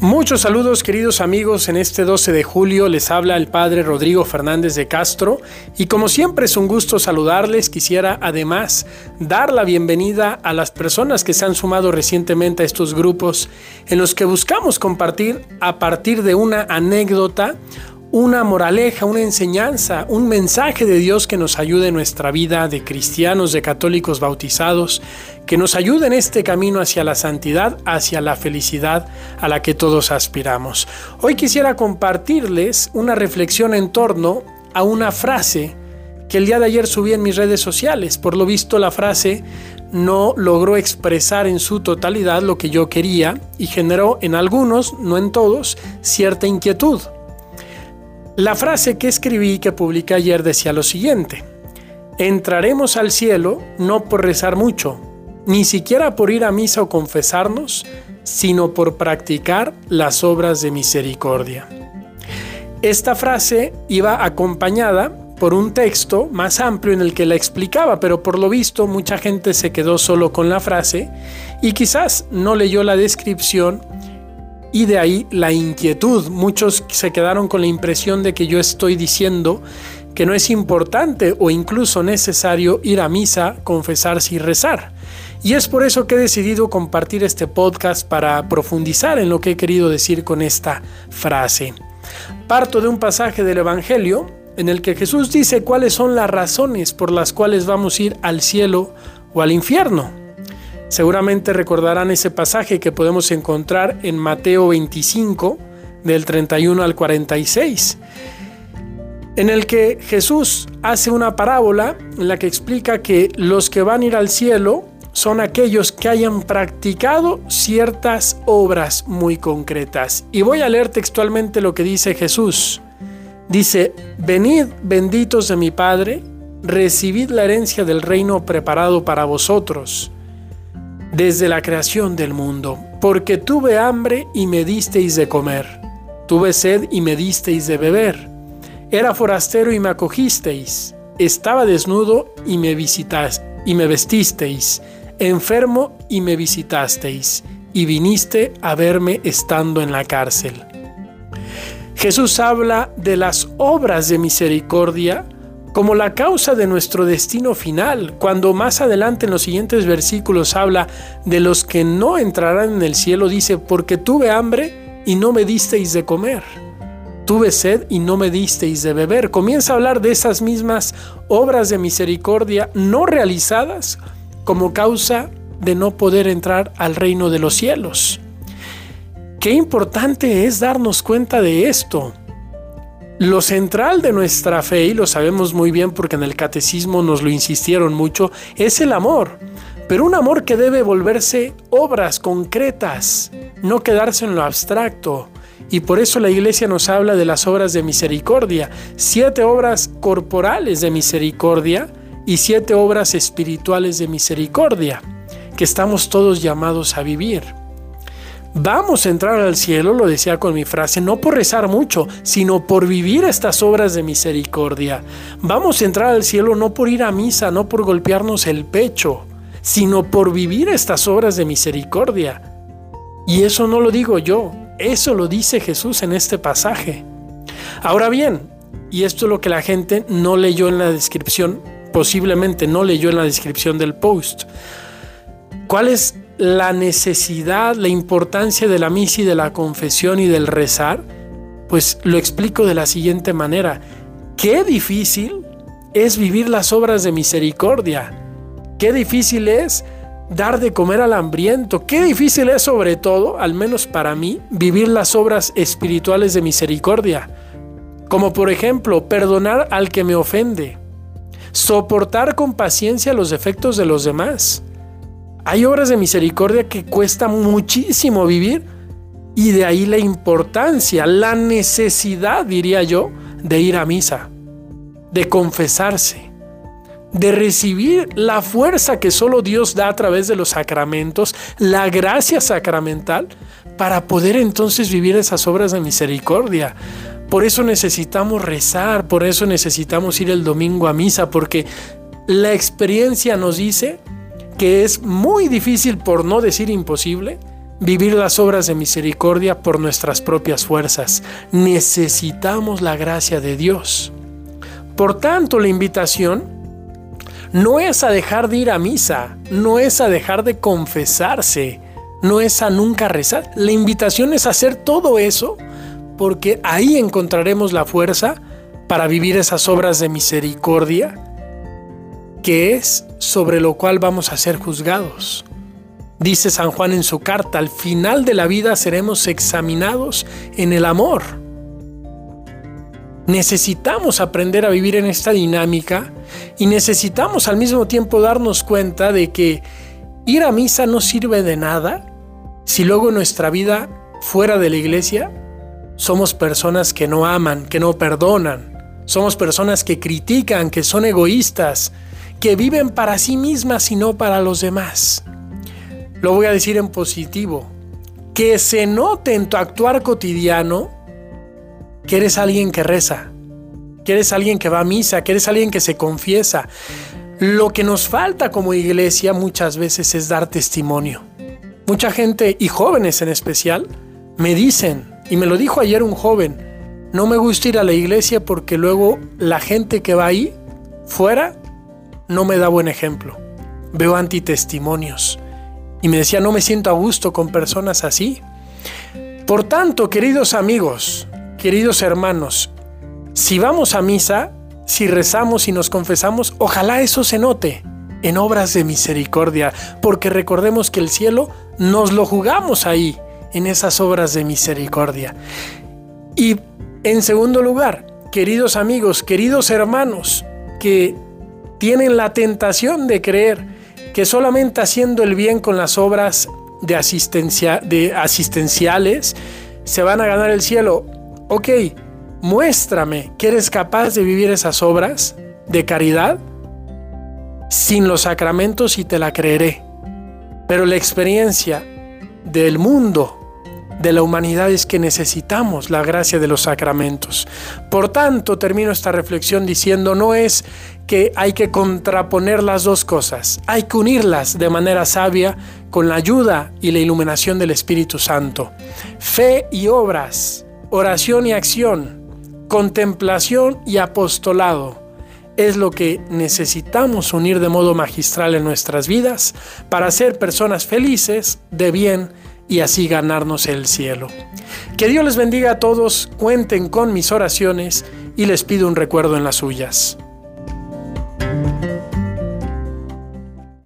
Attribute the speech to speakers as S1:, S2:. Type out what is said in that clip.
S1: Muchos saludos queridos amigos, en este 12 de julio. Les habla el Padre Rodrigo Fernández de Castro. Y como siempre es un gusto saludarles, quisiera además dar la bienvenida a las personas que se han sumado recientemente a estos grupos en los que buscamos compartir a partir de una anécdota una moraleja, una enseñanza, un mensaje de Dios que nos ayude en nuestra vida de cristianos, de católicos bautizados, que nos ayude en este camino hacia la santidad, hacia la felicidad a la que todos aspiramos. Hoy quisiera compartirles una reflexión en torno a una frase que el día de ayer subí en mis redes sociales. Por lo visto la frase no logró expresar en su totalidad lo que yo quería y generó en algunos, no en todos, cierta inquietud. La frase que escribí y que publiqué ayer decía lo siguiente, entraremos al cielo no por rezar mucho, ni siquiera por ir a misa o confesarnos, sino por practicar las obras de misericordia. Esta frase iba acompañada por un texto más amplio en el que la explicaba, pero por lo visto mucha gente se quedó solo con la frase y quizás no leyó la descripción y de ahí la inquietud. Muchos se quedaron con la impresión de que yo estoy diciendo que no es importante o incluso necesario ir a misa, confesarse y rezar. Y es por eso que he decidido compartir este podcast para profundizar en lo que he querido decir con esta frase. Parto de un pasaje del Evangelio en el que Jesús dice cuáles son las razones por las cuales vamos a ir al cielo o al infierno. Seguramente recordarán ese pasaje que podemos encontrar en Mateo 25, del 31 al 46, en el que Jesús hace una parábola en la que explica que los que van a ir al cielo son aquellos que hayan practicado ciertas obras muy concretas. Y voy a leer textualmente lo que dice Jesús. Dice, venid benditos de mi Padre, recibid la herencia del reino preparado para vosotros desde la creación del mundo, porque tuve hambre y me disteis de comer, tuve sed y me disteis de beber, era forastero y me acogisteis, estaba desnudo y me visitas y me vestisteis, enfermo y me visitasteis, y viniste a verme estando en la cárcel. Jesús habla de las obras de misericordia como la causa de nuestro destino final, cuando más adelante en los siguientes versículos habla de los que no entrarán en el cielo, dice, porque tuve hambre y no me disteis de comer, tuve sed y no me disteis de beber. Comienza a hablar de esas mismas obras de misericordia no realizadas como causa de no poder entrar al reino de los cielos. Qué importante es darnos cuenta de esto. Lo central de nuestra fe, y lo sabemos muy bien porque en el catecismo nos lo insistieron mucho, es el amor. Pero un amor que debe volverse obras concretas, no quedarse en lo abstracto. Y por eso la iglesia nos habla de las obras de misericordia, siete obras corporales de misericordia y siete obras espirituales de misericordia, que estamos todos llamados a vivir. Vamos a entrar al cielo, lo decía con mi frase, no por rezar mucho, sino por vivir estas obras de misericordia. Vamos a entrar al cielo no por ir a misa, no por golpearnos el pecho, sino por vivir estas obras de misericordia. Y eso no lo digo yo, eso lo dice Jesús en este pasaje. Ahora bien, y esto es lo que la gente no leyó en la descripción, posiblemente no leyó en la descripción del post. ¿Cuál es la necesidad, la importancia de la misa y de la confesión y del rezar? Pues lo explico de la siguiente manera. Qué difícil es vivir las obras de misericordia. Qué difícil es dar de comer al hambriento. Qué difícil es sobre todo, al menos para mí, vivir las obras espirituales de misericordia. Como por ejemplo, perdonar al que me ofende. Soportar con paciencia los defectos de los demás hay obras de misericordia que cuesta muchísimo vivir y de ahí la importancia, la necesidad, diría yo, de ir a misa, de confesarse, de recibir la fuerza que solo Dios da a través de los sacramentos, la gracia sacramental, para poder entonces vivir esas obras de misericordia. Por eso necesitamos rezar, por eso necesitamos ir el domingo a misa, porque la experiencia nos dice que es muy difícil, por no decir imposible, vivir las obras de misericordia por nuestras propias fuerzas. Necesitamos la gracia de Dios. Por tanto, la invitación no es a dejar de ir a misa, no es a dejar de confesarse, no es a nunca rezar. La invitación es a hacer todo eso porque ahí encontraremos la fuerza para vivir esas obras de misericordia que es sobre lo cual vamos a ser juzgados. Dice San Juan en su carta, al final de la vida seremos examinados en el amor. Necesitamos aprender a vivir en esta dinámica y necesitamos al mismo tiempo darnos cuenta de que ir a misa no sirve de nada si luego nuestra vida fuera de la iglesia somos personas que no aman, que no perdonan, somos personas que critican, que son egoístas, que viven para sí mismas y no para los demás. Lo voy a decir en positivo, que se note en tu actuar cotidiano que eres alguien que reza, que eres alguien que va a misa, que eres alguien que se confiesa. Lo que nos falta como iglesia muchas veces es dar testimonio. Mucha gente, y jóvenes en especial, me dicen, y me lo dijo ayer un joven, no me gusta ir a la iglesia porque luego la gente que va ahí, fuera, no me da buen ejemplo. Veo antitestimonios. Y me decía, no me siento a gusto con personas así. Por tanto, queridos amigos, queridos hermanos, si vamos a misa, si rezamos y nos confesamos, ojalá eso se note en obras de misericordia, porque recordemos que el cielo nos lo jugamos ahí, en esas obras de misericordia. Y en segundo lugar, queridos amigos, queridos hermanos, que tienen la tentación de creer que solamente haciendo el bien con las obras de, asistencia, de asistenciales se van a ganar el cielo. Ok, muéstrame que eres capaz de vivir esas obras de caridad sin los sacramentos y te la creeré. Pero la experiencia del mundo de la humanidad es que necesitamos la gracia de los sacramentos. Por tanto, termino esta reflexión diciendo, no es que hay que contraponer las dos cosas, hay que unirlas de manera sabia con la ayuda y la iluminación del Espíritu Santo. Fe y obras, oración y acción, contemplación y apostolado es lo que necesitamos unir de modo magistral en nuestras vidas para ser personas felices, de bien y así ganarnos el cielo. Que Dios les bendiga a todos, cuenten con mis oraciones y les pido un recuerdo en las suyas.